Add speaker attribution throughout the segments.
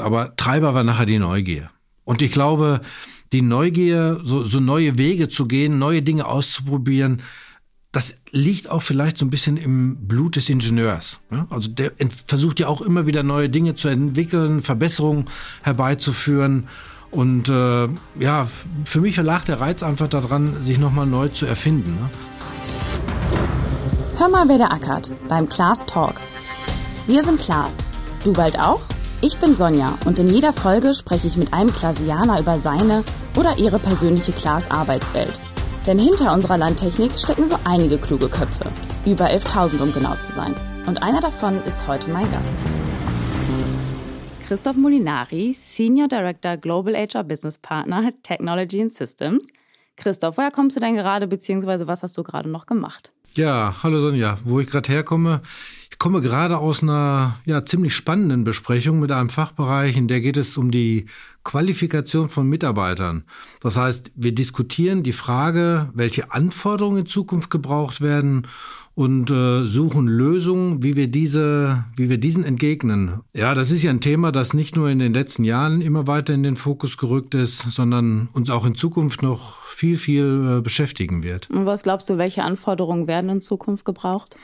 Speaker 1: Aber Treiber war nachher die Neugier. Und ich glaube, die Neugier, so, so neue Wege zu gehen, neue Dinge auszuprobieren, das liegt auch vielleicht so ein bisschen im Blut des Ingenieurs. Also der versucht ja auch immer wieder neue Dinge zu entwickeln, Verbesserungen herbeizuführen. Und äh, ja, für mich lag der Reiz einfach daran, sich nochmal neu zu erfinden. Ne?
Speaker 2: Hör mal, wer der ackert beim Class Talk. Wir sind Klaas. Du bald auch? Ich bin Sonja und in jeder Folge spreche ich mit einem Klasianer über seine oder ihre persönliche Klaas-Arbeitswelt. Denn hinter unserer Landtechnik stecken so einige kluge Köpfe. Über 11.000, um genau zu sein. Und einer davon ist heute mein Gast. Christoph Molinari, Senior Director Global HR Business Partner Technology and Systems. Christoph, woher kommst du denn gerade, beziehungsweise was hast du gerade noch gemacht?
Speaker 1: Ja, hallo Sonja. Wo ich gerade herkomme, ich komme gerade aus einer ja, ziemlich spannenden Besprechung mit einem Fachbereich, in der geht es um die Qualifikation von Mitarbeitern. Das heißt, wir diskutieren die Frage, welche Anforderungen in Zukunft gebraucht werden und äh, suchen Lösungen, wie wir diese, wie wir diesen entgegnen. Ja, das ist ja ein Thema, das nicht nur in den letzten Jahren immer weiter in den Fokus gerückt ist, sondern uns auch in Zukunft noch viel, viel äh, beschäftigen wird.
Speaker 2: Und was glaubst du, welche Anforderungen werden in Zukunft gebraucht?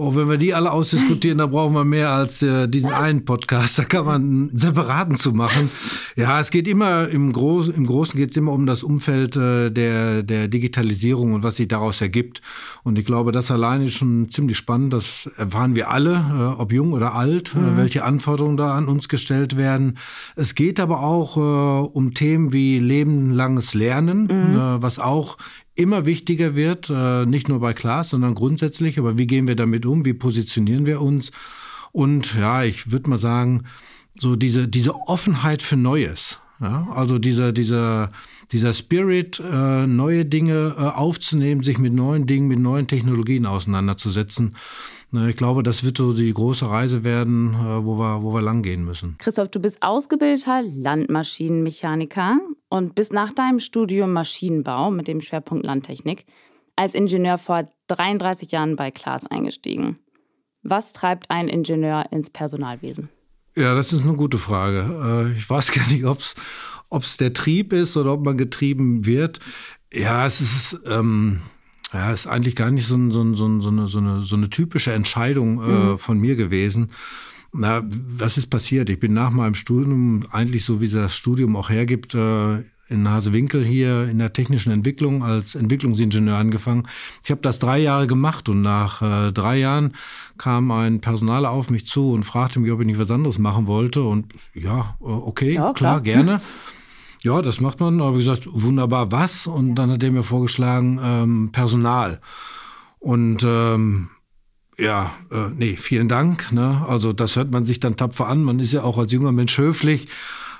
Speaker 1: Oh, wenn wir die alle ausdiskutieren, da brauchen wir mehr als äh, diesen einen Podcast. Da kann man einen separaten zu machen. Ja, es geht immer im Großen, im Großen geht es immer um das Umfeld äh, der, der Digitalisierung und was sich daraus ergibt. Und ich glaube, das alleine ist schon ziemlich spannend. Das erfahren wir alle, äh, ob jung oder alt, äh, mhm. welche Anforderungen da an uns gestellt werden. Es geht aber auch äh, um Themen wie lebenlanges Lernen, mhm. Äh, was auch immer wichtiger wird, äh, nicht nur bei Klaas, sondern grundsätzlich. Aber wie gehen wir damit um? Wie positionieren wir uns? Und ja, ich würde mal sagen, so diese, diese Offenheit für Neues. Ja, also dieser, dieser, dieser Spirit, äh, neue Dinge äh, aufzunehmen, sich mit neuen Dingen, mit neuen Technologien auseinanderzusetzen. Ich glaube, das wird so die große Reise werden, äh, wo wir, wo wir lang gehen müssen.
Speaker 2: Christoph, du bist ausgebildeter Landmaschinenmechaniker und bist nach deinem Studium Maschinenbau mit dem Schwerpunkt Landtechnik als Ingenieur vor 33 Jahren bei Klaas eingestiegen. Was treibt ein Ingenieur ins Personalwesen?
Speaker 1: Ja, das ist eine gute Frage. Äh, ich weiß gar nicht, ob es der Trieb ist oder ob man getrieben wird. Ja, es ist. Ähm ja, ist eigentlich gar nicht so, so, so, so, eine, so, eine, so eine typische Entscheidung äh, mhm. von mir gewesen. Na, was ist passiert? Ich bin nach meinem Studium, eigentlich so wie das Studium auch hergibt, äh, in Hasewinkel hier in der technischen Entwicklung als Entwicklungsingenieur angefangen. Ich habe das drei Jahre gemacht und nach äh, drei Jahren kam ein Personaler auf mich zu und fragte mich, ob ich nicht was anderes machen wollte. Und ja, äh, okay, ja, klar, klar, gerne. Ja, das macht man. Aber wie gesagt, wunderbar, was? Und dann hat er mir vorgeschlagen, ähm, Personal. Und ähm, ja, äh, nee, vielen Dank. Ne? Also das hört man sich dann tapfer an. Man ist ja auch als junger Mensch höflich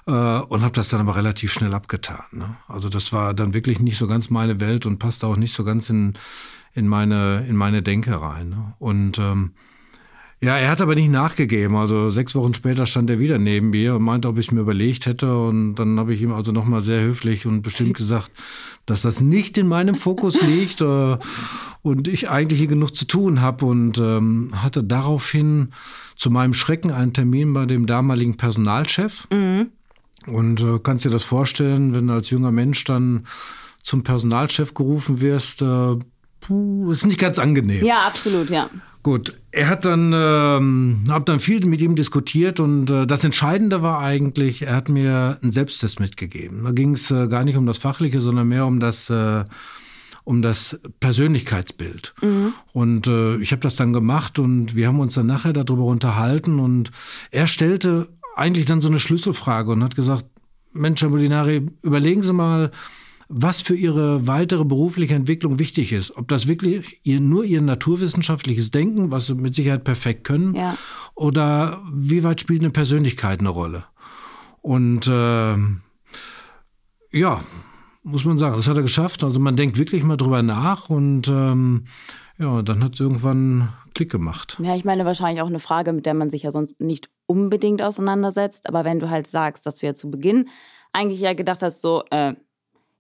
Speaker 1: äh, und habe das dann aber relativ schnell abgetan. Ne? Also das war dann wirklich nicht so ganz meine Welt und passte auch nicht so ganz in, in, meine, in meine Denke rein. Ne? Und ähm, ja, er hat aber nicht nachgegeben. Also sechs Wochen später stand er wieder neben mir und meinte, ob ich mir überlegt hätte. Und dann habe ich ihm also nochmal sehr höflich und bestimmt gesagt, dass das nicht in meinem Fokus liegt äh, und ich eigentlich hier genug zu tun habe. Und ähm, hatte daraufhin zu meinem Schrecken einen Termin bei dem damaligen Personalchef. Mhm. Und äh, kannst dir das vorstellen, wenn du als junger Mensch dann zum Personalchef gerufen wirst, äh, puh, ist nicht ganz angenehm.
Speaker 2: Ja, absolut, ja.
Speaker 1: Gut, er hat dann, ähm, hab dann viel mit ihm diskutiert und äh, das Entscheidende war eigentlich, er hat mir einen Selbsttest mitgegeben. Da ging es äh, gar nicht um das Fachliche, sondern mehr um das, äh, um das Persönlichkeitsbild. Mhm. Und äh, ich habe das dann gemacht und wir haben uns dann nachher darüber unterhalten und er stellte eigentlich dann so eine Schlüsselfrage und hat gesagt, Mensch, Herr Molinari, überlegen Sie mal, was für ihre weitere berufliche Entwicklung wichtig ist. Ob das wirklich ihr, nur ihr naturwissenschaftliches Denken, was sie mit Sicherheit perfekt können, ja. oder wie weit spielt eine Persönlichkeit eine Rolle. Und äh, ja, muss man sagen, das hat er geschafft. Also man denkt wirklich mal drüber nach und ähm, ja, dann hat es irgendwann Klick gemacht.
Speaker 2: Ja, ich meine wahrscheinlich auch eine Frage, mit der man sich ja sonst nicht unbedingt auseinandersetzt. Aber wenn du halt sagst, dass du ja zu Beginn eigentlich ja gedacht hast, so, äh,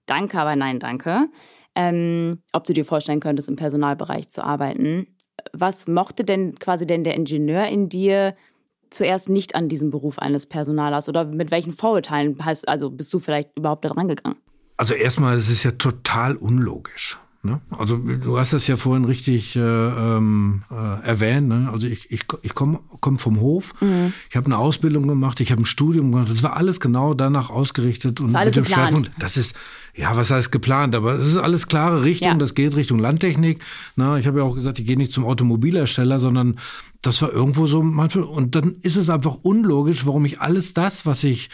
Speaker 2: Danke, aber nein, danke. Ähm, ob du dir vorstellen könntest, im Personalbereich zu arbeiten. Was mochte denn quasi denn der Ingenieur in dir, zuerst nicht an diesen Beruf eines Personalers oder mit welchen Vorurteilen hast, also bist du vielleicht überhaupt da dran gegangen?
Speaker 1: Also erstmal, es ist ja total unlogisch. Ne? Also du hast das ja vorhin richtig äh, ähm, äh, erwähnt. Ne? Also ich, ich, ich komme komm vom Hof, mhm. ich habe eine Ausbildung gemacht, ich habe ein Studium gemacht. Das war alles genau danach ausgerichtet
Speaker 2: und mit dem geplant. Schwerpunkt.
Speaker 1: Das ist ja, was heißt geplant, aber es ist alles klare Richtung. Ja. Das geht Richtung Landtechnik. Na, ich habe ja auch gesagt, ich gehe nicht zum Automobilhersteller, sondern das war irgendwo so manchmal. Und dann ist es einfach unlogisch, warum ich alles das, was ich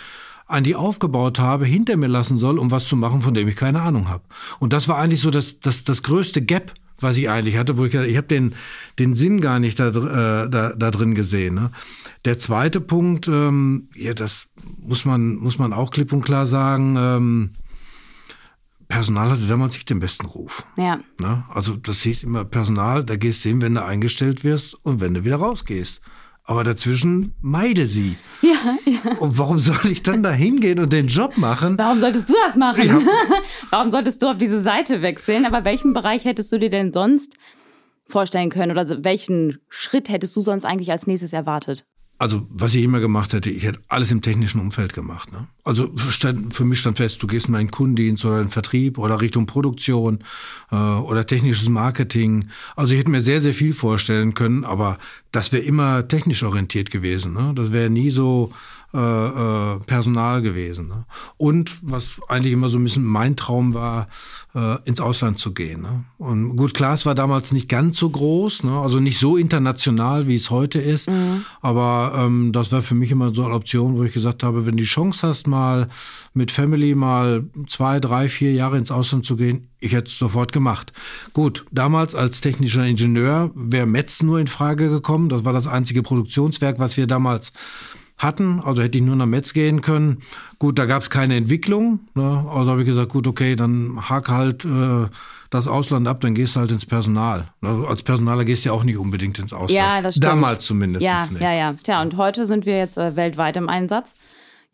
Speaker 1: an die aufgebaut habe, hinter mir lassen soll, um was zu machen, von dem ich keine Ahnung habe. Und das war eigentlich so das, das, das größte Gap, was ich eigentlich hatte, wo ich ich habe den den Sinn gar nicht da, äh, da, da drin gesehen. Ne? Der zweite Punkt, ähm, ja, das muss man muss man auch klipp und klar sagen. Ähm, Personal hatte damals nicht den besten Ruf.
Speaker 2: Ja.
Speaker 1: Ne? Also das hieß immer Personal, da gehst du hin, wenn du eingestellt wirst und wenn du wieder rausgehst. Aber dazwischen meide sie.
Speaker 2: Ja, ja.
Speaker 1: Und warum soll ich dann da hingehen und den Job machen?
Speaker 2: Warum solltest du das machen? Ja. warum solltest du auf diese Seite wechseln? Aber welchen Bereich hättest du dir denn sonst vorstellen können? Oder welchen Schritt hättest du sonst eigentlich als nächstes erwartet?
Speaker 1: Also was ich immer gemacht hätte, ich hätte alles im technischen Umfeld gemacht. Ne? Also stand, für mich stand fest, du gehst in einen Kundendienst oder einen Vertrieb oder Richtung Produktion äh, oder technisches Marketing. Also ich hätte mir sehr, sehr viel vorstellen können, aber das wäre immer technisch orientiert gewesen. Ne? Das wäre nie so äh, äh, Personal gewesen. Ne? Und was eigentlich immer so ein bisschen mein Traum war, äh, ins Ausland zu gehen. Ne? Und gut, klar, es war damals nicht ganz so groß, ne? also nicht so international, wie es heute ist. Mhm. Aber ähm, das war für mich immer so eine Option, wo ich gesagt habe, wenn du die Chance hast, mal mit Family mal zwei, drei, vier Jahre ins Ausland zu gehen, ich hätte es sofort gemacht. Gut, damals als technischer Ingenieur wäre Metz nur in Frage gekommen. Das war das einzige Produktionswerk, was wir damals hatten. Also hätte ich nur nach Metz gehen können. Gut, da gab es keine Entwicklung. Ne? Also habe ich gesagt, gut, okay, dann hake halt äh, das Ausland ab, dann gehst du halt ins Personal. Also als Personaler gehst du ja auch nicht unbedingt ins Ausland.
Speaker 2: Ja, das stimmt.
Speaker 1: Damals zumindest
Speaker 2: ja,
Speaker 1: nicht.
Speaker 2: Ja, ja. Tja, und heute sind wir jetzt äh, weltweit im Einsatz.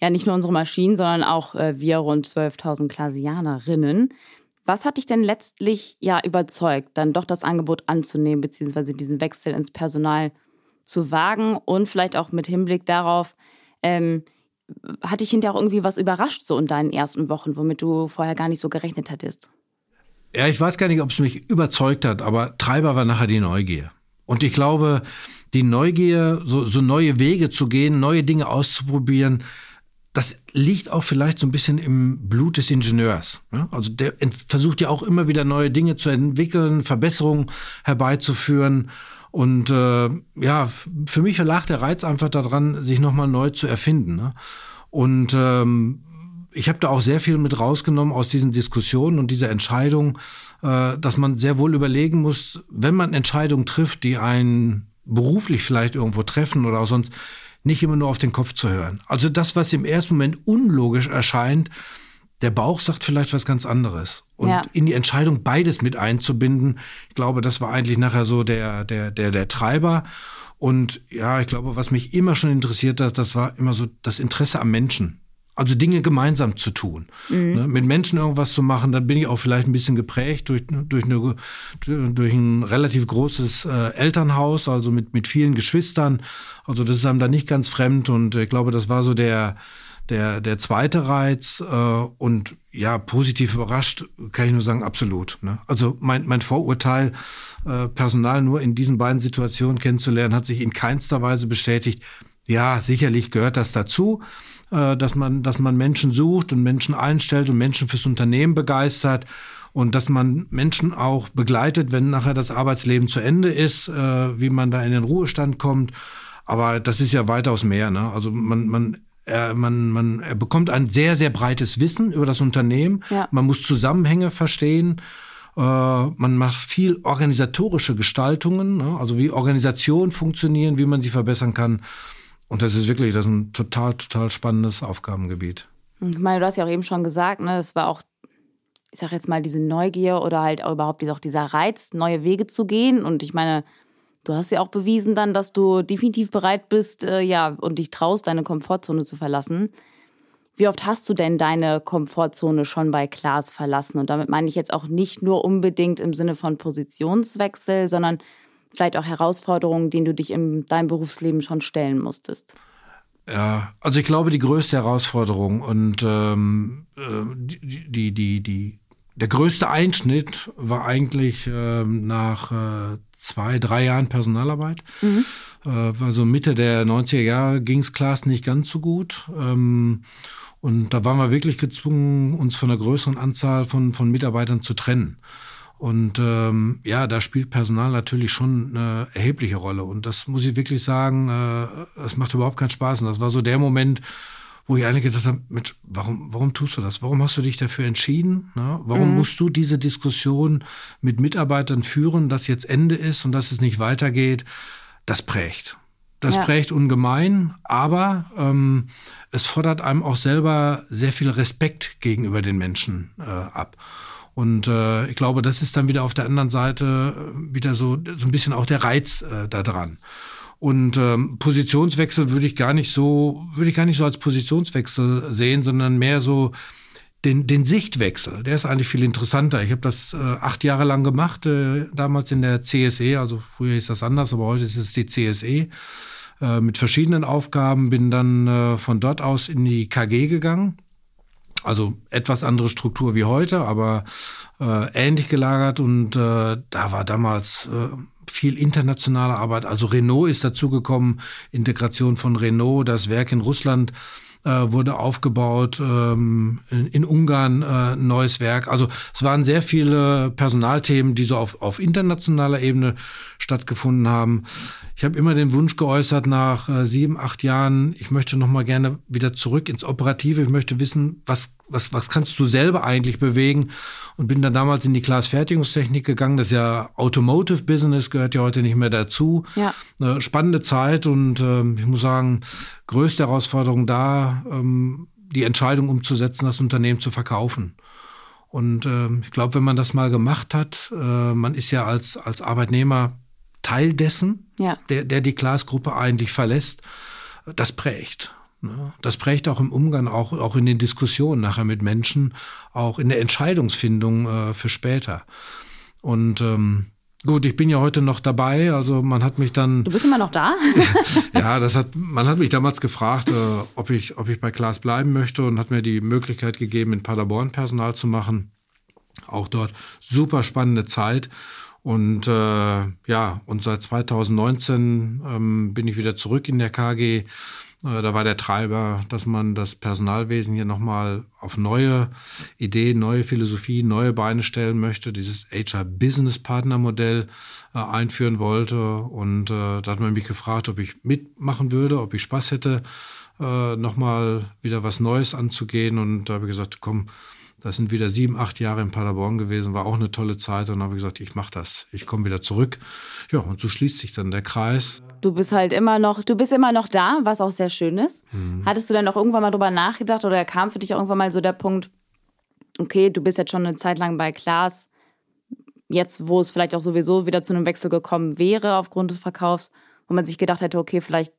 Speaker 2: Ja, nicht nur unsere Maschinen, sondern auch äh, wir rund 12.000 Klasianerinnen. Was hat dich denn letztlich ja überzeugt, dann doch das Angebot anzunehmen, beziehungsweise diesen Wechsel ins Personal zu wagen und vielleicht auch mit Hinblick darauf, ähm, hat dich hinterher auch irgendwie was überrascht so in deinen ersten Wochen, womit du vorher gar nicht so gerechnet hättest?
Speaker 1: Ja, ich weiß gar nicht, ob es mich überzeugt hat, aber Treiber war nachher die Neugier. Und ich glaube, die Neugier, so, so neue Wege zu gehen, neue Dinge auszuprobieren, das liegt auch vielleicht so ein bisschen im Blut des Ingenieurs. Also der versucht ja auch immer wieder neue Dinge zu entwickeln, Verbesserungen herbeizuführen. Und äh, ja, für mich lag der Reiz einfach daran, sich nochmal neu zu erfinden. Ne? Und ähm, ich habe da auch sehr viel mit rausgenommen aus diesen Diskussionen und dieser Entscheidung, äh, dass man sehr wohl überlegen muss, wenn man Entscheidungen trifft, die einen beruflich vielleicht irgendwo treffen oder auch sonst, nicht immer nur auf den Kopf zu hören. Also das, was im ersten Moment unlogisch erscheint, der Bauch sagt vielleicht was ganz anderes. Und ja. in die Entscheidung beides mit einzubinden, ich glaube, das war eigentlich nachher so der, der, der, der Treiber. Und ja, ich glaube, was mich immer schon interessiert hat, das war immer so das Interesse am Menschen. Also Dinge gemeinsam zu tun. Mhm. Ne, mit Menschen irgendwas zu machen, dann bin ich auch vielleicht ein bisschen geprägt durch, durch, eine, durch ein relativ großes äh, Elternhaus, also mit, mit vielen Geschwistern. Also das ist einem da nicht ganz fremd und ich glaube, das war so der, der, der zweite Reiz äh, und ja, positiv überrascht, kann ich nur sagen, absolut. Ne? Also mein, mein Vorurteil, äh, Personal nur in diesen beiden Situationen kennenzulernen, hat sich in keinster Weise bestätigt. Ja, sicherlich gehört das dazu, äh, dass, man, dass man Menschen sucht und Menschen einstellt und Menschen fürs Unternehmen begeistert und dass man Menschen auch begleitet, wenn nachher das Arbeitsleben zu Ende ist, äh, wie man da in den Ruhestand kommt. Aber das ist ja weitaus mehr. Ne? Also man, man er, man, man er bekommt ein sehr, sehr breites Wissen über das Unternehmen. Ja. Man muss Zusammenhänge verstehen. Äh, man macht viel organisatorische Gestaltungen, ne? also wie Organisationen funktionieren, wie man sie verbessern kann. Und das ist wirklich das ist ein total, total spannendes Aufgabengebiet.
Speaker 2: Ich meine, du hast ja auch eben schon gesagt, ne, das war auch, ich sag jetzt mal, diese Neugier oder halt auch überhaupt dieser Reiz, neue Wege zu gehen. Und ich meine, Du hast ja auch bewiesen dann, dass du definitiv bereit bist, äh, ja, und dich traust, deine Komfortzone zu verlassen. Wie oft hast du denn deine Komfortzone schon bei Klaas verlassen? Und damit meine ich jetzt auch nicht nur unbedingt im Sinne von Positionswechsel, sondern vielleicht auch Herausforderungen, denen du dich in deinem Berufsleben schon stellen musstest?
Speaker 1: Ja, also ich glaube, die größte Herausforderung und ähm, äh, die, die, die, die, der größte Einschnitt war eigentlich ähm, nach äh, zwei, drei Jahren Personalarbeit. Mhm. Äh, war so Mitte der 90er Jahre ging es Klaas nicht ganz so gut. Ähm, und da waren wir wirklich gezwungen, uns von einer größeren Anzahl von, von Mitarbeitern zu trennen. Und ähm, ja, da spielt Personal natürlich schon eine erhebliche Rolle. Und das muss ich wirklich sagen, äh, das macht überhaupt keinen Spaß. Und das war so der Moment, wo ich eigentlich gedacht habe, Mensch, warum, warum tust du das? Warum hast du dich dafür entschieden? Ne? Warum mhm. musst du diese Diskussion mit Mitarbeitern führen, dass jetzt Ende ist und dass es nicht weitergeht? Das prägt. Das ja. prägt ungemein, aber ähm, es fordert einem auch selber sehr viel Respekt gegenüber den Menschen äh, ab. Und äh, ich glaube, das ist dann wieder auf der anderen Seite äh, wieder so, so ein bisschen auch der Reiz äh, da dran. Und ähm, Positionswechsel würde ich gar nicht so, würde ich gar nicht so als Positionswechsel sehen, sondern mehr so den, den Sichtwechsel. Der ist eigentlich viel interessanter. Ich habe das äh, acht Jahre lang gemacht, äh, damals in der CSE, also früher hieß das anders, aber heute ist es die CSE äh, mit verschiedenen Aufgaben, bin dann äh, von dort aus in die KG gegangen. Also etwas andere Struktur wie heute, aber äh, ähnlich gelagert und äh, da war damals äh, viel internationale Arbeit. Also Renault ist dazugekommen, Integration von Renault, das Werk in Russland äh, wurde aufgebaut, ähm, in, in, Ungarn äh, neues Werk. Also es waren sehr viele Personalthemen, die so auf, auf internationaler Ebene stattgefunden haben. Ich habe immer den Wunsch geäußert nach äh, sieben, acht Jahren, ich möchte noch mal gerne wieder zurück ins Operative. Ich möchte wissen, was was, was kannst du selber eigentlich bewegen? Und bin dann damals in die Glasfertigungstechnik gegangen. Das ist ja Automotive Business, gehört ja heute nicht mehr dazu. Ja. Eine spannende Zeit und ähm, ich muss sagen, größte Herausforderung da, ähm, die Entscheidung umzusetzen, das Unternehmen zu verkaufen. Und ähm, ich glaube, wenn man das mal gemacht hat, äh, man ist ja als, als Arbeitnehmer Teil dessen, ja. der, der die Glasgruppe eigentlich verlässt, das prägt. Ne? Das prägt auch im Umgang, auch, auch in den Diskussionen nachher mit Menschen, auch in der Entscheidungsfindung äh, für später. Und ähm, gut, ich bin ja heute noch dabei, also man hat mich dann.
Speaker 2: Du bist immer noch da?
Speaker 1: ja, das hat, man hat mich damals gefragt, äh, ob, ich, ob ich bei Klaas bleiben möchte und hat mir die Möglichkeit gegeben, in Paderborn Personal zu machen. Auch dort super spannende Zeit. Und äh, ja, und seit 2019 ähm, bin ich wieder zurück in der KG äh, da war der Treiber, dass man das Personalwesen hier nochmal auf neue Ideen, neue Philosophie, neue Beine stellen möchte, dieses HR-Business-Partner-Modell äh, einführen wollte. Und äh, da hat man mich gefragt, ob ich mitmachen würde, ob ich Spaß hätte, äh, nochmal wieder was Neues anzugehen. Und da habe ich gesagt, komm, das sind wieder sieben, acht Jahre in Paderborn gewesen, war auch eine tolle Zeit. Und dann habe ich gesagt, ich mache das, ich komme wieder zurück. Ja, und so schließt sich dann der Kreis.
Speaker 2: Du bist halt immer noch, du bist immer noch da, was auch sehr schön ist. Mhm. Hattest du dann auch irgendwann mal drüber nachgedacht oder kam für dich auch irgendwann mal so der Punkt, okay, du bist jetzt schon eine Zeit lang bei Klaas, jetzt, wo es vielleicht auch sowieso wieder zu einem Wechsel gekommen wäre aufgrund des Verkaufs, wo man sich gedacht hätte, okay, vielleicht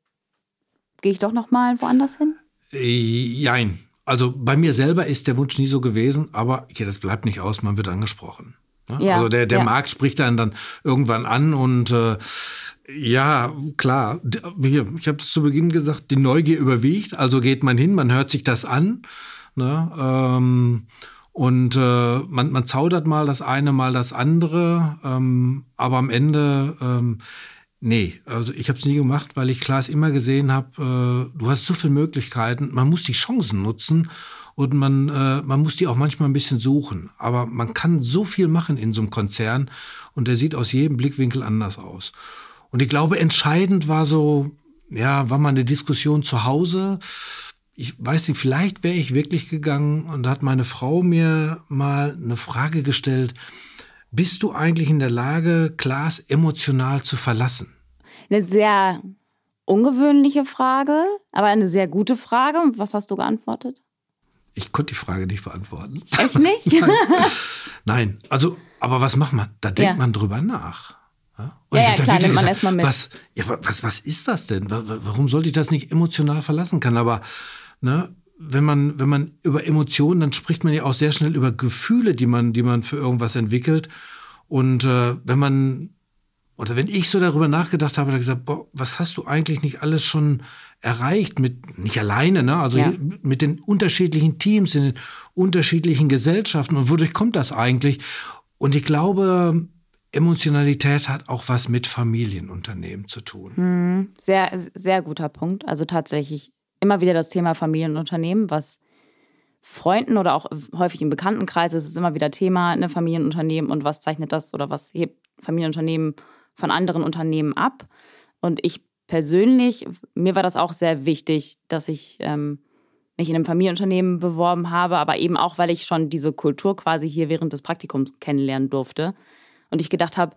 Speaker 2: gehe ich doch noch mal woanders hin?
Speaker 1: Äh, jein. Also bei mir selber ist der Wunsch nie so gewesen, aber okay, das bleibt nicht aus, man wird angesprochen. Ne? Ja, also der, der ja. Markt spricht dann dann irgendwann an und äh, ja, klar. Hier, ich habe das zu Beginn gesagt, die Neugier überwiegt, also geht man hin, man hört sich das an. Ne? Ähm, und äh, man, man zaudert mal das eine, mal das andere, ähm, aber am Ende ähm, Nee, also ich habe es nie gemacht, weil ich Klaas immer gesehen habe, äh, du hast so viele Möglichkeiten, man muss die Chancen nutzen und man, äh, man muss die auch manchmal ein bisschen suchen. Aber man kann so viel machen in so einem Konzern und der sieht aus jedem Blickwinkel anders aus. Und ich glaube, entscheidend war so, ja, war mal eine Diskussion zu Hause. Ich weiß nicht, vielleicht wäre ich wirklich gegangen und da hat meine Frau mir mal eine Frage gestellt, bist du eigentlich in der Lage, Klaas emotional zu verlassen?
Speaker 2: Eine sehr ungewöhnliche Frage, aber eine sehr gute Frage. Und was hast du geantwortet?
Speaker 1: Ich konnte die Frage nicht beantworten.
Speaker 2: Echt nicht?
Speaker 1: Nein. Nein. also, aber was macht man? Da denkt ja. man drüber nach.
Speaker 2: Ja, ja, ja klar, nimmt man erstmal mit.
Speaker 1: Was, ja, was, was ist das denn? Warum sollte ich das nicht emotional verlassen können? Aber ne, wenn man, wenn man über Emotionen, dann spricht man ja auch sehr schnell über Gefühle, die man, die man für irgendwas entwickelt. Und äh, wenn man oder wenn ich so darüber nachgedacht habe, habe ich gesagt, boah, was hast du eigentlich nicht alles schon erreicht mit, nicht alleine, ne? also
Speaker 2: Ja.
Speaker 1: mit den unterschiedlichen Teams, in den unterschiedlichen Gesellschaften und wodurch kommt das eigentlich? Und ich glaube, Emotionalität hat auch was mit Familienunternehmen zu tun.
Speaker 2: Sehr, sehr guter Punkt. Also tatsächlich immer wieder das Thema Familienunternehmen, was Freunden oder auch häufig im Bekanntenkreis ist es immer wieder Thema, eine Familienunternehmen und was zeichnet das oder was hebt Familienunternehmen von anderen Unternehmen ab. Und ich persönlich, mir war das auch sehr wichtig, dass ich ähm, mich in einem Familienunternehmen beworben habe, aber eben auch, weil ich schon diese Kultur quasi hier während des Praktikums kennenlernen durfte. Und ich gedacht habe,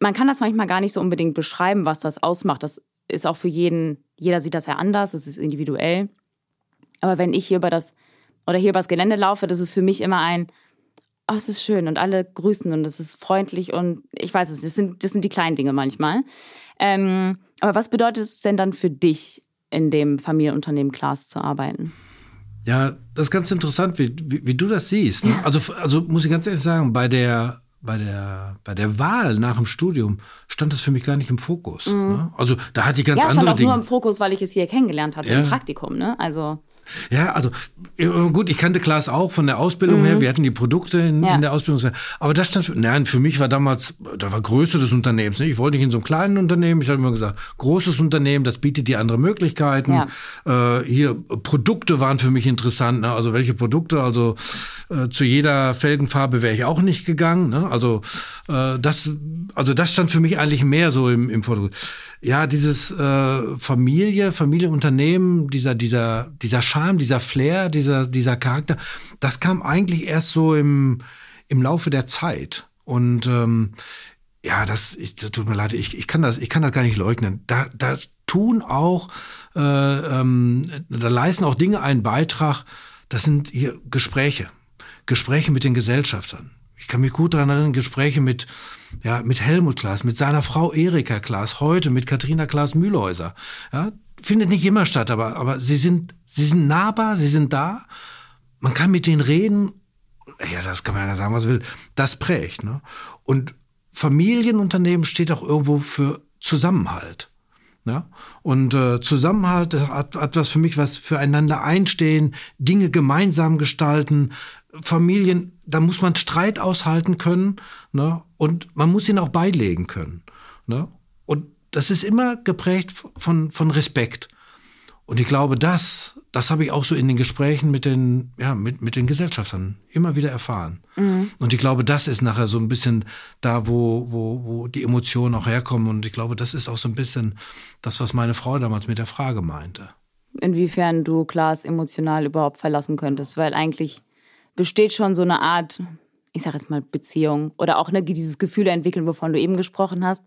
Speaker 2: man kann das manchmal gar nicht so unbedingt beschreiben, was das ausmacht. Das ist auch für jeden, jeder sieht das ja anders, es ist individuell. Aber wenn ich hier über das oder hier übers Gelände laufe, das ist für mich immer ein, oh, es ist schön und alle grüßen und es ist freundlich und ich weiß es, das sind, das sind die kleinen Dinge manchmal. Ähm, aber was bedeutet es denn dann für dich, in dem Familienunternehmen Klaas zu arbeiten?
Speaker 1: Ja, das ist ganz interessant, wie, wie, wie du das siehst. Ne? Also, also muss ich ganz ehrlich sagen, bei der, bei, der, bei der Wahl nach dem Studium stand das für mich gar nicht im Fokus. Ne? Also da hatte ich ganz
Speaker 2: Mhm. Ja, stand
Speaker 1: andere
Speaker 2: auch
Speaker 1: Dinge.
Speaker 2: nur im Fokus, weil ich es hier kennengelernt hatte
Speaker 1: Ja.
Speaker 2: im Praktikum, ne? Also
Speaker 1: Ja, also äh, gut, ich kannte Klaas auch von der Ausbildung her. Wir hatten die Produkte in,
Speaker 2: Mhm. Ja.
Speaker 1: in der Ausbildung. Aber das stand, für, nein, für mich war damals, da war Größe des Unternehmens. Ne? Ich wollte nicht in so einem kleinen Unternehmen. Ich habe immer gesagt, großes Unternehmen, das bietet dir andere Möglichkeiten. Äh, hier Produkte waren für mich interessant. Ne? Also welche Produkte? Also äh, zu jeder Felgenfarbe wäre ich auch nicht gegangen. Ne? Also äh, das, also das stand für mich eigentlich mehr so im, im Vordergrund. Ja, dieses äh, Familie, Familienunternehmen, dieser, dieser, dieser Charme, dieser Flair, dieser, dieser Charakter, das kam eigentlich erst so im, im Laufe der Zeit. Und ähm, ja, das, ich, tut mir leid, ich, ich, kann das, ich kann das gar nicht leugnen. Da, da tun auch, äh, ähm, da leisten auch Dinge einen Beitrag. Das sind hier Gespräche. Gespräche mit den Gesellschaftern. Ich kann mich gut daran erinnern, Gespräche mit, ja, mit Helmut Klaas, mit seiner Frau Erika Klaas, heute mit Katharina Klaas-Mühlhäuser. Ja, findet nicht immer statt, aber, aber sie sind, sie sind nahbar, sie sind da. Man kann mit denen reden. Ja, das kann man ja sagen, was will. Das prägt. Ne? Und Familienunternehmen steht auch irgendwo für Zusammenhalt. Ja? Und äh, Zusammenhalt hat, hat was für mich was füreinander einstehen, Dinge gemeinsam gestalten. Familien, da muss man Streit aushalten können ne? und man muss ihn auch beilegen können. Ne? Das ist immer geprägt von, von Respekt. Und ich glaube, das, das habe ich auch so in den Gesprächen mit den, ja, mit, mit den Gesellschaftern immer wieder erfahren. Und ich glaube, das ist nachher so ein bisschen da, wo, wo, wo die Emotionen auch herkommen. Und ich glaube, das ist auch so ein bisschen das, was meine Frau damals mit der Frage meinte.
Speaker 2: inwiefern du Klaas emotional überhaupt verlassen könntest, weil eigentlich besteht schon so eine Art, ich sag jetzt mal Beziehung oder auch ne, dieses Gefühl entwickeln, wovon du eben gesprochen hast.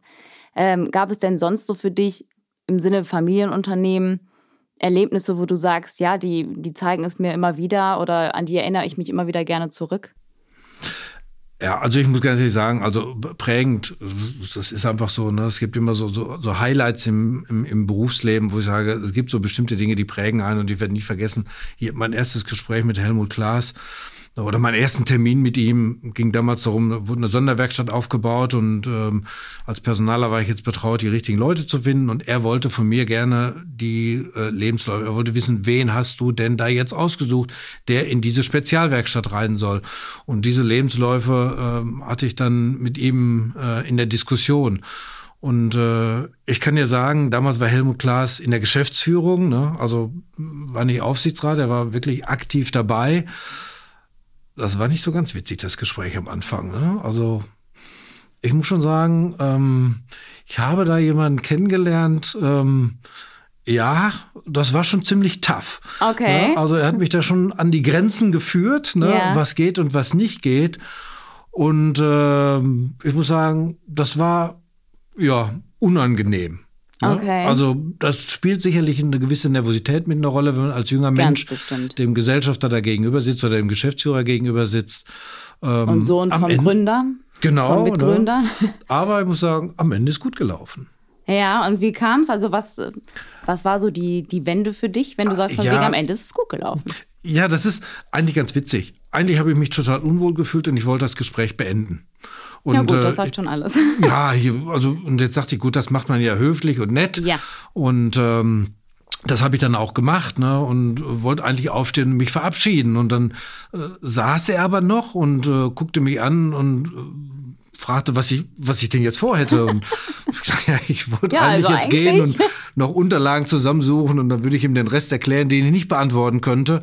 Speaker 2: Ähm, gab es denn sonst so für dich im Sinne Familienunternehmen Erlebnisse, wo du sagst, ja, die, die zeigen es mir immer wieder oder an die erinnere ich mich immer wieder gerne zurück?
Speaker 1: Ja, also ich muss ganz ehrlich sagen, also prägend, das ist einfach so, ne? Es gibt immer so, so, so Highlights im, im, im Berufsleben, wo ich sage, es gibt so bestimmte Dinge, die prägen einen und ich werde nie vergessen. Hier mein erstes Gespräch mit Helmut Klaas oder meinen ersten Termin mit ihm ging damals darum, da wurde eine Sonderwerkstatt aufgebaut und ähm, als Personaler war ich jetzt betraut, die richtigen Leute zu finden und er wollte von mir gerne die äh, Lebensläufe, er wollte wissen, wen hast du denn da jetzt ausgesucht, der in diese Spezialwerkstatt rein soll. Und diese Lebensläufe ähm, hatte ich dann mit ihm äh, in der Diskussion. Und äh, ich kann dir sagen, damals war Helmut Klaas in der Geschäftsführung, ne? also war nicht Aufsichtsrat, er war wirklich aktiv dabei. Das war nicht so ganz witzig, das Gespräch am Anfang. Ne? Also ich muss schon sagen, ähm, ich habe da jemanden kennengelernt, ähm, ja, das war schon ziemlich tough.
Speaker 2: Okay.
Speaker 1: Ne? Also er hat mich da schon an die Grenzen geführt, ne?
Speaker 2: Ja.
Speaker 1: was geht und was nicht geht. Und ähm, ich muss sagen, das war ja unangenehm. Ne?
Speaker 2: Okay.
Speaker 1: Also das spielt sicherlich eine gewisse Nervosität mit einer Rolle, wenn man als junger Mensch dem Gesellschafter da gegenüber sitzt oder dem Geschäftsführer gegenüber sitzt. Ähm,
Speaker 2: Und Sohn vom
Speaker 1: Ende-
Speaker 2: Gründer,
Speaker 1: Genau.
Speaker 2: vom Mitgründer.
Speaker 1: Ne? Aber ich muss sagen, am Ende ist gut gelaufen.
Speaker 2: Ja, und wie kam es? Also was, was war so die, die Wende für dich, wenn du sagst, von
Speaker 1: Ja.
Speaker 2: wegen am Ende ist es gut gelaufen?
Speaker 1: Ja, das ist eigentlich ganz witzig. Eigentlich habe ich mich total unwohl gefühlt und ich wollte das Gespräch beenden. Und,
Speaker 2: ja gut, das
Speaker 1: äh,
Speaker 2: sagt schon alles.
Speaker 1: Ja, hier, also und jetzt sagte ich, gut, das macht man ja höflich und nett.
Speaker 2: Ja.
Speaker 1: Und ähm, das habe ich dann auch gemacht, ne? Und wollte eigentlich aufstehen und mich verabschieden. Und dann äh, saß er aber noch und äh, guckte mich an und äh, fragte, was ich, was ich denn jetzt vorhätte. Und ja, ich wollte
Speaker 2: Ja,
Speaker 1: eigentlich
Speaker 2: also
Speaker 1: jetzt gehen und
Speaker 2: eigentlich-
Speaker 1: noch Unterlagen zusammensuchen und dann würde ich ihm den Rest erklären, den ich nicht beantworten könnte.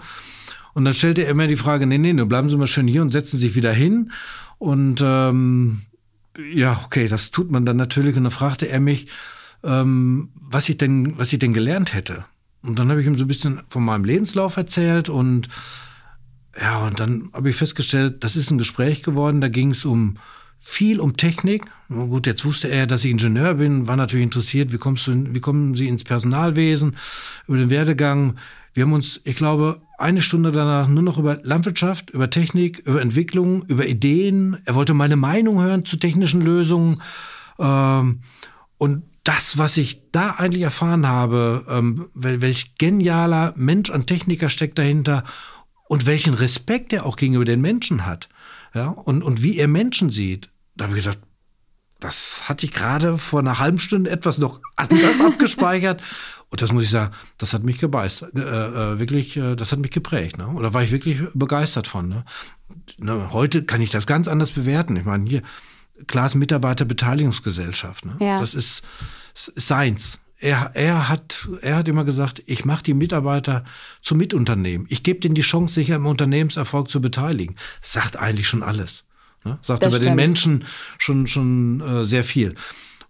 Speaker 1: Und dann stellte er mir die Frage, nee, nee, nun bleiben Sie mal schön hier und setzen sich wieder hin. Und ähm, ja, okay, das tut man dann natürlich. Und dann fragte er mich, ähm, was ich denn, was ich denn gelernt hätte. Und dann habe ich ihm so ein bisschen von meinem Lebenslauf erzählt und ja, und dann habe ich festgestellt, das ist ein Gespräch geworden, da ging es um viel um Technik. Gut, jetzt wusste er, dass ich Ingenieur bin, war natürlich interessiert, wie kommst du, in, wie kommen Sie ins Personalwesen, über den Werdegang. Wir haben uns, ich glaube, eine Stunde danach nur noch über Landwirtschaft, über Technik, über Entwicklung, über Ideen. Er wollte meine Meinung hören zu technischen Lösungen. Ähm, und das, was ich da eigentlich erfahren habe, ähm, wel, welch genialer Mensch an Techniker steckt dahinter und welchen Respekt er auch gegenüber den Menschen hat. Ja, und, und wie er Menschen sieht. Da habe ich gedacht, das hatte ich gerade vor einer halben Stunde etwas noch anders abgespeichert. Und das muss ich sagen, das hat mich gebeistert, äh, äh, wirklich, äh, das hat mich geprägt. Ne? Oder war ich wirklich begeistert von. Ne? Ne, heute kann ich das ganz anders bewerten. Ich meine, hier, Klaas Mitarbeiterbeteiligungsgesellschaft. Ne?
Speaker 2: Ja.
Speaker 1: Das ist, ist seins. Er, er, hat, er hat immer gesagt, ich mache die Mitarbeiter zu Mitunternehmen. Ich gebe denen die Chance, sich am Unternehmenserfolg zu beteiligen. Sagt eigentlich schon alles. Ne? Sagt
Speaker 2: Das
Speaker 1: über den
Speaker 2: stimmt.
Speaker 1: Menschen schon, schon äh, sehr viel.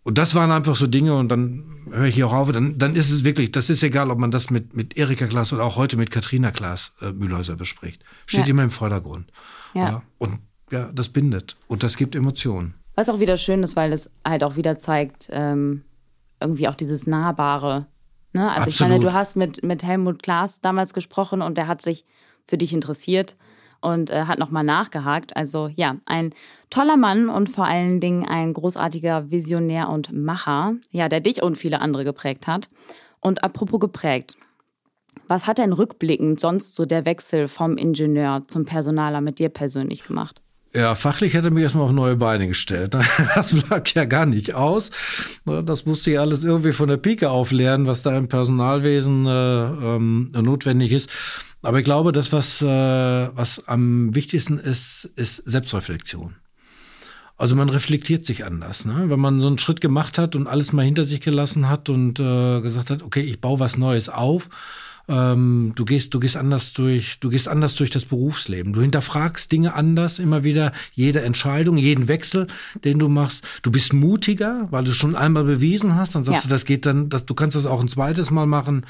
Speaker 1: Und das waren einfach so Dinge und dann höre ich hier auch auf. Dann, dann ist es wirklich, das ist egal, ob man das mit, mit Erika Klaas oder auch heute mit Katrina Klaas äh, Mühlhäuser bespricht. Steht
Speaker 2: Ja.
Speaker 1: immer im Vordergrund.
Speaker 2: Ja.
Speaker 1: Und ja, das bindet. Und das gibt Emotionen.
Speaker 2: Was auch wieder schön ist, weil es halt auch wieder zeigt, ähm, irgendwie auch dieses Nahbare. Ne? Also ich meine,
Speaker 1: Absolut.
Speaker 2: du hast mit, mit Helmut Klaas damals gesprochen und der hat sich für dich interessiert und äh, hat nochmal nachgehakt. Also ja, ein toller Mann und vor allen Dingen ein großartiger Visionär und Macher, ja, der dich und viele andere geprägt hat. Und apropos geprägt, was hat denn rückblickend sonst so der Wechsel vom Ingenieur zum Personaler mit dir persönlich gemacht?
Speaker 1: Ja, fachlich er mich erstmal auf neue Beine gestellt. Das bleibt ja gar nicht aus. Das musste ich alles irgendwie von der Pike auflernen, was da im Personalwesen äh, ähm, notwendig ist. Aber ich glaube, das, was, äh, was am wichtigsten ist, ist Selbstreflexion. Also man reflektiert sich anders. Ne? Wenn man so einen Schritt gemacht hat und alles mal hinter sich gelassen hat und äh, gesagt hat, okay, ich baue was Neues auf, ähm, du gehst, du gehst anders durch, du gehst anders durch das Berufsleben. Du hinterfragst Dinge anders immer wieder, jede Entscheidung, jeden Wechsel, den du machst. Du bist mutiger, weil du es schon einmal bewiesen hast. Dann sagst
Speaker 2: Ja.
Speaker 1: du, das geht dann, das, du kannst das auch ein zweites Mal machen.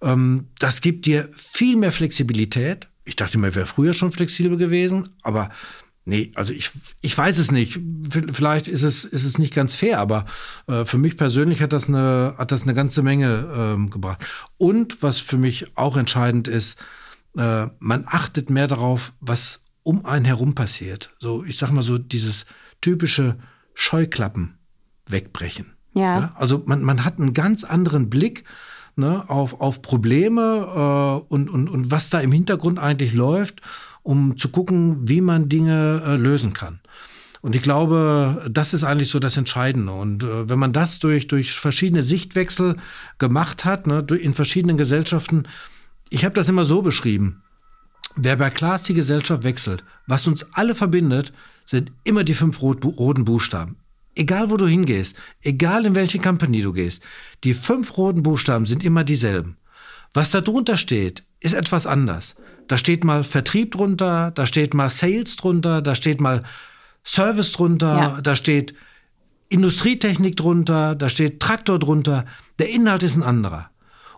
Speaker 1: Ähm, das gibt dir viel mehr Flexibilität. Ich dachte immer, ich wäre früher schon flexibel gewesen, aber Nee, also ich, ich weiß es nicht. Vielleicht ist es, ist es nicht ganz fair, aber äh, für mich persönlich hat das eine, hat das eine ganze Menge ähm, gebracht. Und was für mich auch entscheidend ist, äh, man achtet mehr darauf, was um einen herum passiert. So, ich sag mal so, dieses typische Scheuklappen wegbrechen.
Speaker 2: Ja.
Speaker 1: Also man, man hat einen ganz anderen Blick ne, auf, auf Probleme äh, und, und, und was da im Hintergrund eigentlich läuft, um zu gucken, wie man Dinge äh, lösen kann. Und ich glaube, das ist eigentlich so das Entscheidende. Und äh, wenn man das durch, durch verschiedene Sichtwechsel gemacht hat, ne, in verschiedenen Gesellschaften, ich habe das immer so beschrieben. Wer bei Klaas die Gesellschaft wechselt, was uns alle verbindet, sind immer die fünf rot, roten Buchstaben. Egal wo du hingehst, egal in welche Company du gehst, die fünf roten Buchstaben sind immer dieselben. Was da drunter steht, ist etwas anders. Da steht mal Vertrieb drunter, da steht mal Sales drunter, da steht mal Service drunter,
Speaker 2: Ja.
Speaker 1: da steht Industrietechnik drunter, da steht Traktor drunter. Der Inhalt ist ein anderer.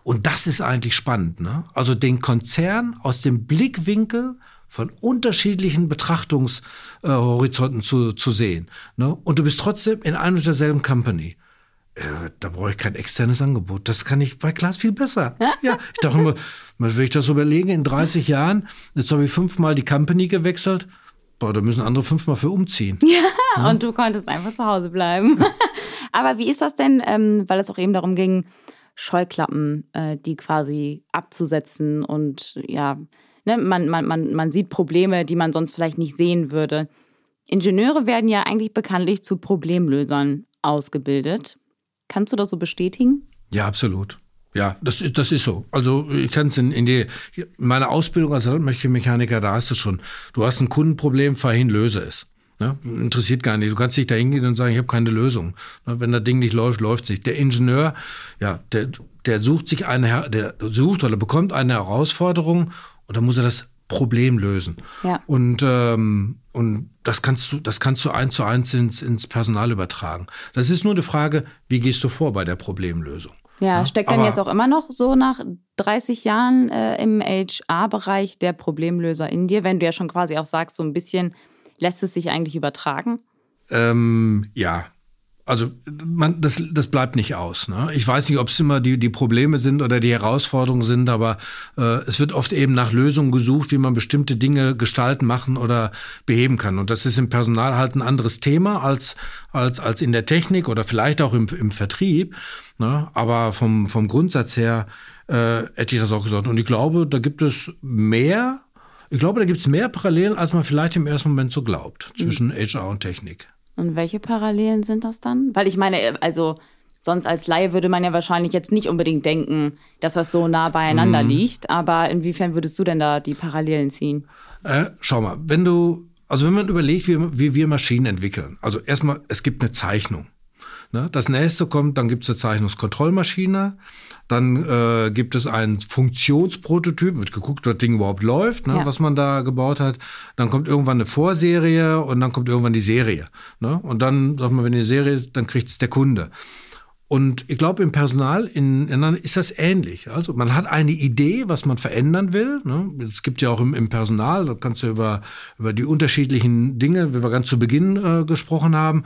Speaker 1: Und das ist eigentlich spannend. Ne? Also den Konzern aus dem Blickwinkel von unterschiedlichen Betrachtungshorizonten zu, zu sehen. Ne? Und du bist trotzdem in einer und derselben Company. Äh, da brauche ich kein externes Angebot. Das kann ich bei Klaas viel besser. ja, ich dachte immer, wenn ich das überlege, in 30 Jahren, jetzt habe ich fünfmal die Company gewechselt. Boah, da müssen andere fünfmal für umziehen.
Speaker 2: Ja, ja, und du konntest einfach zu Hause bleiben. Aber wie ist das denn, ähm, weil es auch eben darum ging, Scheuklappen, äh, die quasi abzusetzen und ja, ne, man, man, man, man sieht Probleme, die man sonst vielleicht nicht sehen würde. Ingenieure werden ja eigentlich bekanntlich zu Problemlösern ausgebildet. Kannst du das so bestätigen?
Speaker 1: Ja, absolut. Ja, das ist, das ist so. Also ich kann es in, in die in meiner Ausbildung als Mechaniker, da hast du schon. Du hast ein Kundenproblem, fahr hin, löse es. Ja, interessiert gar nicht. Du kannst dich da hingehen und sagen, ich habe keine Lösung. Wenn das Ding nicht läuft, läuft es nicht. Der Ingenieur, ja, der, der sucht sich eine, der sucht oder bekommt eine Herausforderung und dann muss er das Problem lösen.
Speaker 2: Ja.
Speaker 1: Und, ähm, und das kannst du, das kannst du eins zu eins ins, ins Personal übertragen. Das ist nur eine Frage, wie gehst du vor bei der Problemlösung?
Speaker 2: Ja, ja steckt dann jetzt auch immer noch so nach 30 Jahren äh, im HR-Bereich der Problemlöser in dir, wenn du ja schon quasi auch sagst, so ein bisschen lässt es sich eigentlich übertragen?
Speaker 1: Ähm, ja, also man, das, das bleibt nicht aus. Ne? Ich weiß nicht, ob es immer die, die Probleme sind oder die Herausforderungen sind, aber äh, es wird oft eben nach Lösungen gesucht, wie man bestimmte Dinge gestalten, machen oder beheben kann. Und das ist im Personal halt ein anderes Thema als, als, als in der Technik oder vielleicht auch im, im Vertrieb. Ne? Aber vom, vom Grundsatz her äh, hätte ich das auch gesagt. Und ich glaube, da gibt es mehr, ich glaube, da gibt es mehr Parallelen, als man vielleicht im ersten Moment so glaubt, zwischen mhm. HR und Technik.
Speaker 2: Und welche Parallelen sind das dann? Weil ich meine, also sonst als Laie würde man ja wahrscheinlich jetzt nicht unbedingt denken, dass das so nah beieinander mhm. liegt. Aber inwiefern würdest du denn da die Parallelen ziehen?
Speaker 1: Äh, schau mal, wenn du, also wenn man überlegt, wie, wie wir Maschinen entwickeln, also erstmal, es gibt eine Zeichnung. Ne? Das nächste kommt, dann gibt es eine Zeichnungskontrollmaschine, dann äh, gibt es einen Funktionsprototyp, wird geguckt, ob das Ding überhaupt läuft, ne, ja. was man da gebaut hat. Dann kommt irgendwann eine Vorserie und dann kommt irgendwann die Serie. Ne? Und dann, sagt man, wenn die Serie ist, dann kriegt es der Kunde. Und ich glaube, im Personal in, in, ist das ähnlich. Also man hat eine Idee, was man verändern will. Ne? Es gibt ja auch im, im, Personal, da kannst du über, über die unterschiedlichen Dinge, wie wir ganz zu Beginn äh, gesprochen haben.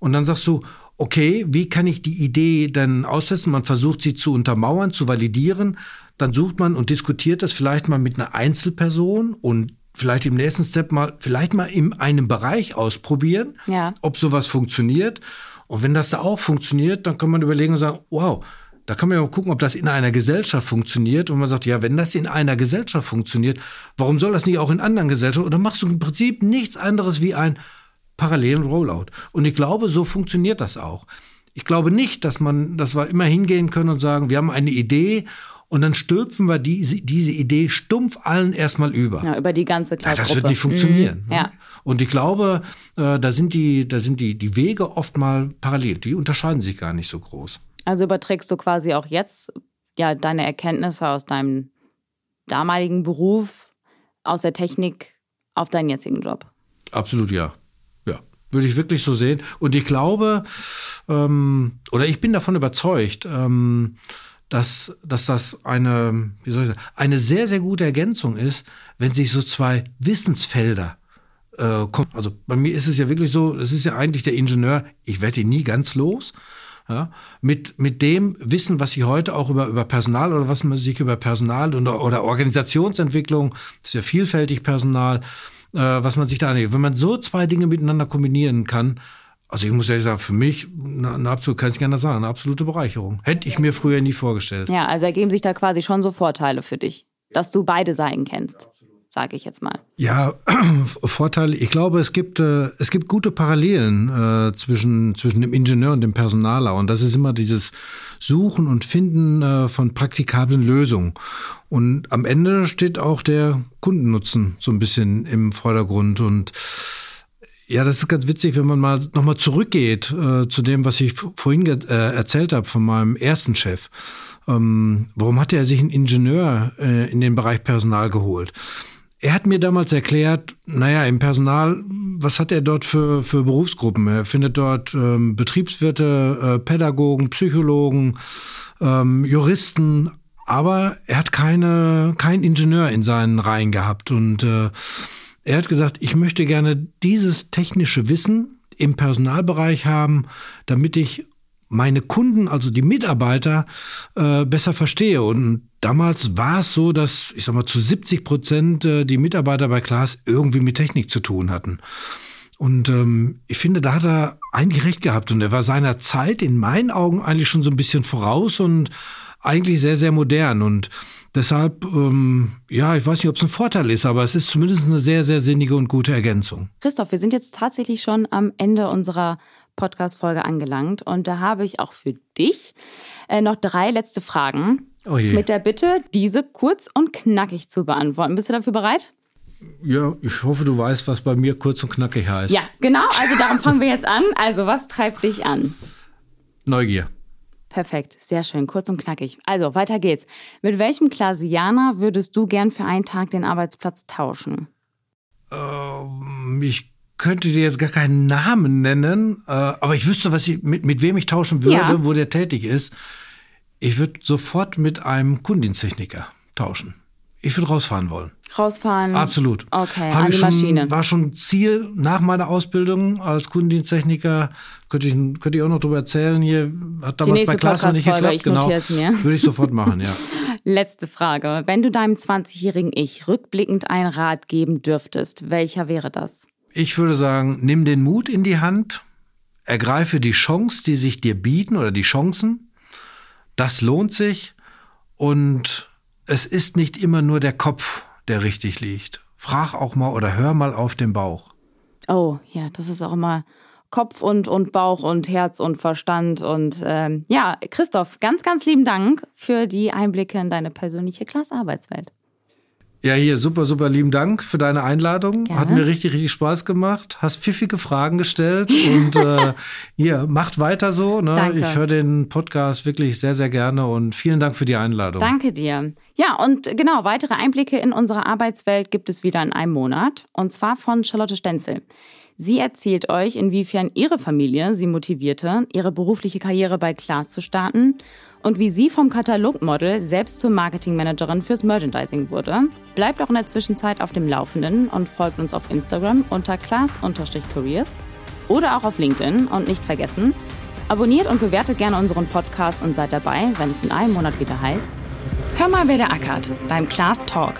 Speaker 1: Und dann sagst du, okay, wie kann ich die Idee dann aussetzen? Man versucht sie zu untermauern, zu validieren. Dann sucht man und diskutiert das vielleicht mal mit einer Einzelperson und vielleicht im nächsten Step mal, vielleicht mal in einem Bereich ausprobieren,
Speaker 2: ja.
Speaker 1: ob sowas funktioniert. Und wenn das da auch funktioniert, dann kann man überlegen und sagen, wow, da kann man ja mal gucken, ob das in einer Gesellschaft funktioniert. Und man sagt, ja, wenn das in einer Gesellschaft funktioniert, warum soll das nicht auch in anderen Gesellschaften? Oder machst du im Prinzip nichts anderes wie ein parallelen Rollout. Und ich glaube, so funktioniert das auch. Ich glaube nicht, dass man, dass wir immer hingehen können und sagen, wir haben eine Idee und dann stülpen wir diese, diese Idee stumpf allen erstmal über.
Speaker 2: Ja, über die ganze Klasse.
Speaker 1: Ja, das wird nicht funktionieren.
Speaker 2: Mhm, ja.
Speaker 1: Und ich glaube, äh, da sind, die, da sind die, die Wege oft mal parallel. Die unterscheiden sich gar nicht so groß.
Speaker 2: Also überträgst du quasi auch jetzt ja deine Erkenntnisse aus deinem damaligen Beruf, aus der Technik auf deinen jetzigen Job?
Speaker 1: Absolut ja. Würde ich wirklich so sehen. Und ich glaube, ähm, oder ich bin davon überzeugt, ähm, dass, dass das eine, wie soll ich sagen, eine sehr, sehr gute Ergänzung ist, wenn sich so zwei Wissensfelder äh, kommen. Also bei mir ist es ja wirklich so, das ist ja eigentlich der Ingenieur, ich werde ihn nie ganz los. Ja, mit, mit dem Wissen, was Sie heute auch über, über Personal oder was man sich über Personal und, oder Organisationsentwicklung, das ist ja vielfältig Personal, äh, was man sich da anlegt. Wenn man so zwei Dinge miteinander kombinieren kann, also ich muss ehrlich sagen, für mich eine, eine absolute, kann ich gerne sagen, eine absolute Bereicherung. Hätte ich mir früher nie vorgestellt.
Speaker 2: Ja, also ergeben sich da quasi schon so Vorteile für dich, dass du beide Seiten kennst sage ich jetzt mal.
Speaker 1: Ja, Vorteile. Ich glaube, es gibt, äh, es gibt gute Parallelen äh, zwischen, zwischen dem Ingenieur und dem Personaler. Und das ist immer dieses Suchen und Finden äh, von praktikablen Lösungen. Und am Ende steht auch der Kundennutzen so ein bisschen im Vordergrund. Und ja, das ist ganz witzig, wenn man mal nochmal zurückgeht äh, zu dem, was ich vorhin äh, erzählt habe von meinem ersten Chef. Ähm, warum hat er sich einen Ingenieur äh, in den Bereich Personal geholt? Er hat mir damals erklärt, naja, im Personal, was hat er dort für, für Berufsgruppen? Er findet dort ähm, Betriebswirte, äh, Pädagogen, Psychologen, ähm, Juristen, aber er hat keine, keinen Ingenieur in seinen Reihen gehabt. Und äh, er hat gesagt, ich möchte gerne dieses technische Wissen im Personalbereich haben, damit ich meine Kunden, also die Mitarbeiter, äh, besser verstehe. Und damals war es so, dass, ich sag mal, zu 70 Prozent äh, die Mitarbeiter bei Klaas irgendwie mit Technik zu tun hatten. Und ähm, ich finde, da hat er eigentlich recht gehabt. Und er war seiner Zeit in meinen Augen eigentlich schon so ein bisschen voraus und eigentlich sehr, sehr modern. Und deshalb, ähm, ja, ich weiß nicht, ob es ein Vorteil ist, aber es ist zumindest eine sehr, sehr sinnige und gute Ergänzung.
Speaker 2: Christoph, wir sind jetzt tatsächlich schon am Ende unserer Podcast-Folge angelangt. Und da habe ich auch für dich äh, noch drei letzte Fragen. Oh mit der Bitte, diese kurz und knackig zu beantworten. Bist du dafür bereit?
Speaker 1: Ja, ich hoffe, du weißt, was bei mir kurz und knackig heißt.
Speaker 2: Ja, genau. Also darum fangen wir jetzt an. Also, was treibt dich an?
Speaker 1: Neugier.
Speaker 2: Perfekt, sehr schön, kurz und knackig. Also, weiter geht's. Mit welchem Klasianer würdest du gern für einen Tag den Arbeitsplatz tauschen?
Speaker 1: Ähm, ich könnte dir jetzt gar keinen Namen nennen, äh, aber ich wüsste, was ich, mit, mit wem ich tauschen würde, ja. wo der tätig ist. Ich würde sofort mit einem Kundendiensttechniker tauschen. Ich würde rausfahren wollen.
Speaker 2: Rausfahren?
Speaker 1: Absolut.
Speaker 2: Okay,
Speaker 1: Hab
Speaker 2: an die
Speaker 1: schon,
Speaker 2: Maschine.
Speaker 1: War schon Ziel nach meiner Ausbildung als Kundendiensttechniker. Könnte ich, könnte ich auch noch drüber erzählen. Hier hat damals bei Klasse nicht geklappt.
Speaker 2: Ich genau. es mir.
Speaker 1: Würde ich sofort machen, ja.
Speaker 2: Letzte Frage. Wenn du deinem 20-jährigen Ich rückblickend einen Rat geben dürftest, welcher wäre das?
Speaker 1: Ich würde sagen, nimm den Mut in die Hand, ergreife die Chance, die sich dir bieten oder die Chancen. Das lohnt sich und es ist nicht immer nur der Kopf, der richtig liegt. Frag auch mal oder hör mal auf den Bauch.
Speaker 2: Oh, ja, das ist auch immer Kopf und, und Bauch und Herz und Verstand. Und ähm, ja, Christoph, ganz, ganz lieben Dank für die Einblicke in deine persönliche Klassarbeitswelt.
Speaker 1: Ja, hier, super, super lieben Dank für deine Einladung. Gerne. Hat mir richtig, richtig Spaß gemacht. Hast pfiffige Fragen gestellt und äh, hier, macht weiter so. Ne?
Speaker 2: Danke.
Speaker 1: Ich höre den Podcast wirklich sehr, sehr gerne und vielen Dank für die Einladung.
Speaker 2: Danke dir. Ja, und genau, weitere Einblicke in unsere Arbeitswelt gibt es wieder in einem Monat und zwar von Charlotte Stenzel. Sie erzählt euch, inwiefern ihre Familie sie motivierte, ihre berufliche Karriere bei Klaas zu starten und wie sie vom Katalogmodel selbst zur Marketingmanagerin fürs Merchandising wurde. Bleibt auch in der Zwischenzeit auf dem Laufenden und folgt uns auf Instagram unter class-careers oder auch auf LinkedIn und nicht vergessen, abonniert und bewertet gerne unseren Podcast und seid dabei, wenn es in einem Monat wieder heißt Hör mal, wer der ackert beim Class Talk.